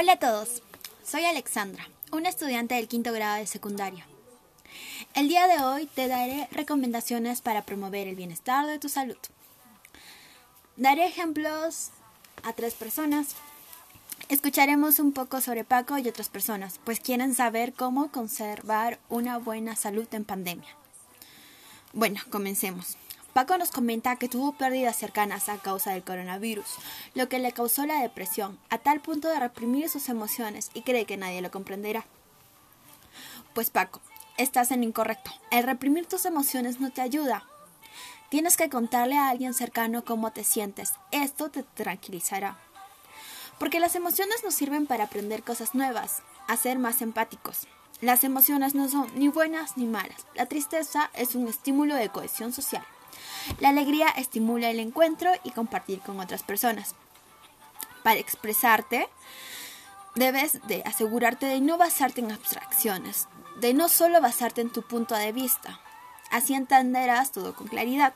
Hola a todos, soy Alexandra, una estudiante del quinto grado de secundaria. El día de hoy te daré recomendaciones para promover el bienestar de tu salud. Daré ejemplos a tres personas. Escucharemos un poco sobre Paco y otras personas, pues quieren saber cómo conservar una buena salud en pandemia. Bueno, comencemos. Paco nos comenta que tuvo pérdidas cercanas a causa del coronavirus, lo que le causó la depresión, a tal punto de reprimir sus emociones y cree que nadie lo comprenderá. Pues Paco, estás en incorrecto. El reprimir tus emociones no te ayuda. Tienes que contarle a alguien cercano cómo te sientes. Esto te tranquilizará. Porque las emociones nos sirven para aprender cosas nuevas, a ser más empáticos. Las emociones no son ni buenas ni malas. La tristeza es un estímulo de cohesión social. La alegría estimula el encuentro y compartir con otras personas. Para expresarte, debes de asegurarte de no basarte en abstracciones, de no solo basarte en tu punto de vista. Así entenderás todo con claridad.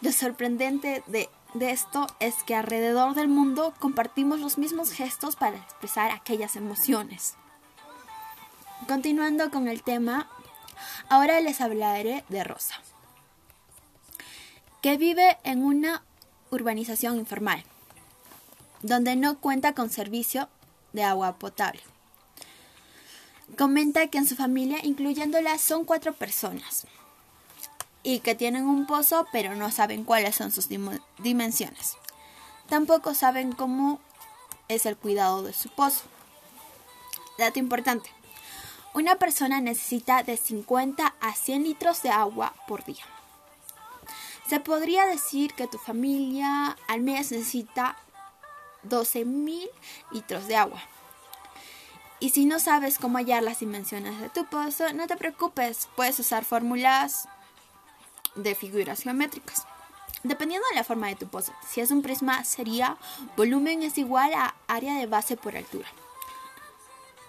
Lo sorprendente de, de, esto es que alrededor del mundo compartimos los mismos gestos para expresar aquellas emociones. Continuando con el tema, ahora les hablaré de Rosa que vive en una urbanización informal, donde no cuenta con servicio de agua potable. Comenta que en su familia, incluyéndola, son cuatro personas y que tienen un pozo, pero no saben cuáles son sus dimensiones. Tampoco saben cómo es el cuidado de su pozo. Dato importante. Una persona necesita de 50 a 100 litros de agua por día. Se podría decir que tu familia al mes necesita 12.000 litros de agua. Y si no sabes cómo hallar las dimensiones de tu pozo, no te preocupes, puedes usar fórmulas de figuras geométricas. Dependiendo de la forma de tu pozo, si es un prisma sería volumen es igual a área de base por altura.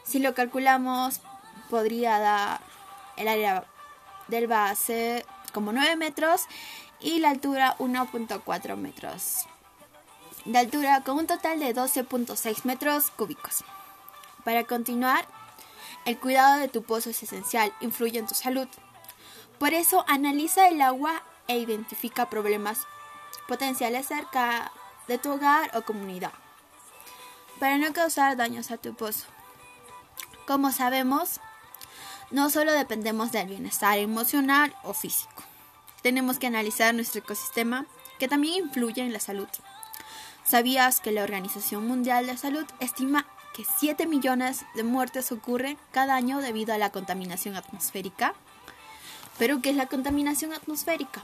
Si lo calculamos, podría dar el área del base como 9 metros y la altura 1.4 metros de altura con un total de 12.6 metros cúbicos. Para continuar, el cuidado de tu pozo es esencial, influye en tu salud. Por eso analiza el agua e identifica problemas potenciales cerca de tu hogar o comunidad para no causar daños a tu pozo. Como sabemos, no solo dependemos del bienestar emocional o físico tenemos que analizar nuestro ecosistema que también influye en la salud. ¿Sabías que la Organización Mundial de Salud estima que 7 millones de muertes ocurren cada año debido a la contaminación atmosférica? ¿Pero qué es la contaminación atmosférica?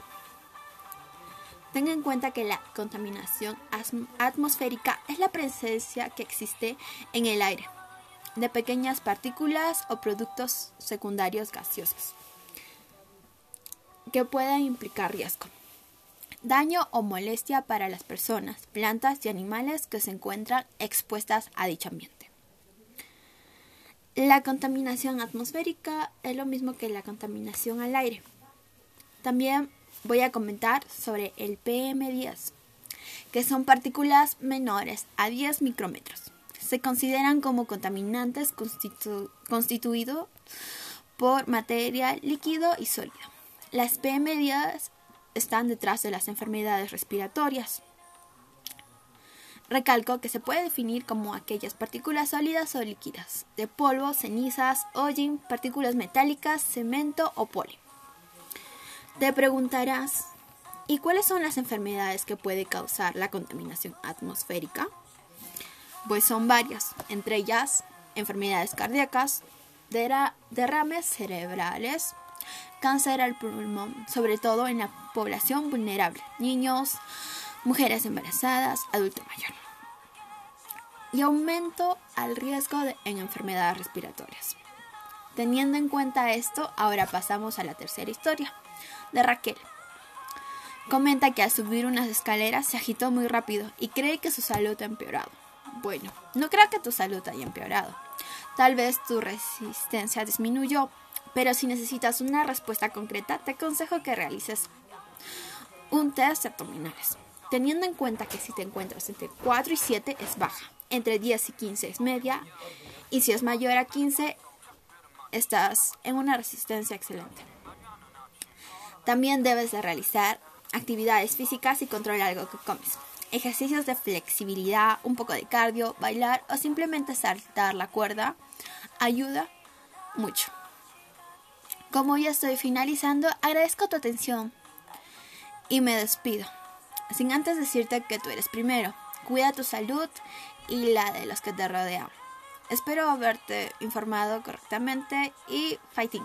Tenga en cuenta que la contaminación atmosférica es la presencia que existe en el aire de pequeñas partículas o productos secundarios gaseosos que pueda implicar riesgo. Daño o molestia para las personas, plantas y animales que se encuentran expuestas a dicho ambiente. La contaminación atmosférica es lo mismo que la contaminación al aire. También voy a comentar sobre el PM10, que son partículas menores a 10 micrómetros. Se consideran como contaminantes constituidos por material líquido y sólido. Las PM10 están detrás de las enfermedades respiratorias. Recalco que se puede definir como aquellas partículas sólidas o líquidas, de polvo, cenizas, hollín, partículas metálicas, cemento o polen. Te preguntarás, ¿y cuáles son las enfermedades que puede causar la contaminación atmosférica? Pues son varias, entre ellas enfermedades cardíacas, derrames cerebrales, cáncer al pulmón, sobre todo en la población vulnerable, niños, mujeres embarazadas, adulto mayor. Y aumento al riesgo en enfermedades respiratorias. Teniendo en cuenta esto, ahora pasamos a la tercera historia, de Raquel. Comenta que al subir unas escaleras se agitó muy rápido y cree que su salud ha empeorado. Bueno, no creo que tu salud haya empeorado. Tal vez tu resistencia disminuyó, pero si necesitas una respuesta concreta, te aconsejo que realices un test de abdominales, teniendo en cuenta que si te encuentras entre 4 y 7 es baja entre 10 y 15 es media y si es mayor a 15 estás en una resistencia excelente. También debes de realizar actividades físicas y controlar algo que comes. Ejercicios de flexibilidad, un poco de cardio, bailar o simplemente saltar la cuerda ayuda mucho. Como ya estoy finalizando, agradezco tu atención y me despido. Sin antes decirte que tú eres primero. Cuida tu salud y la de los que te rodean. Espero haberte informado correctamente y fighting.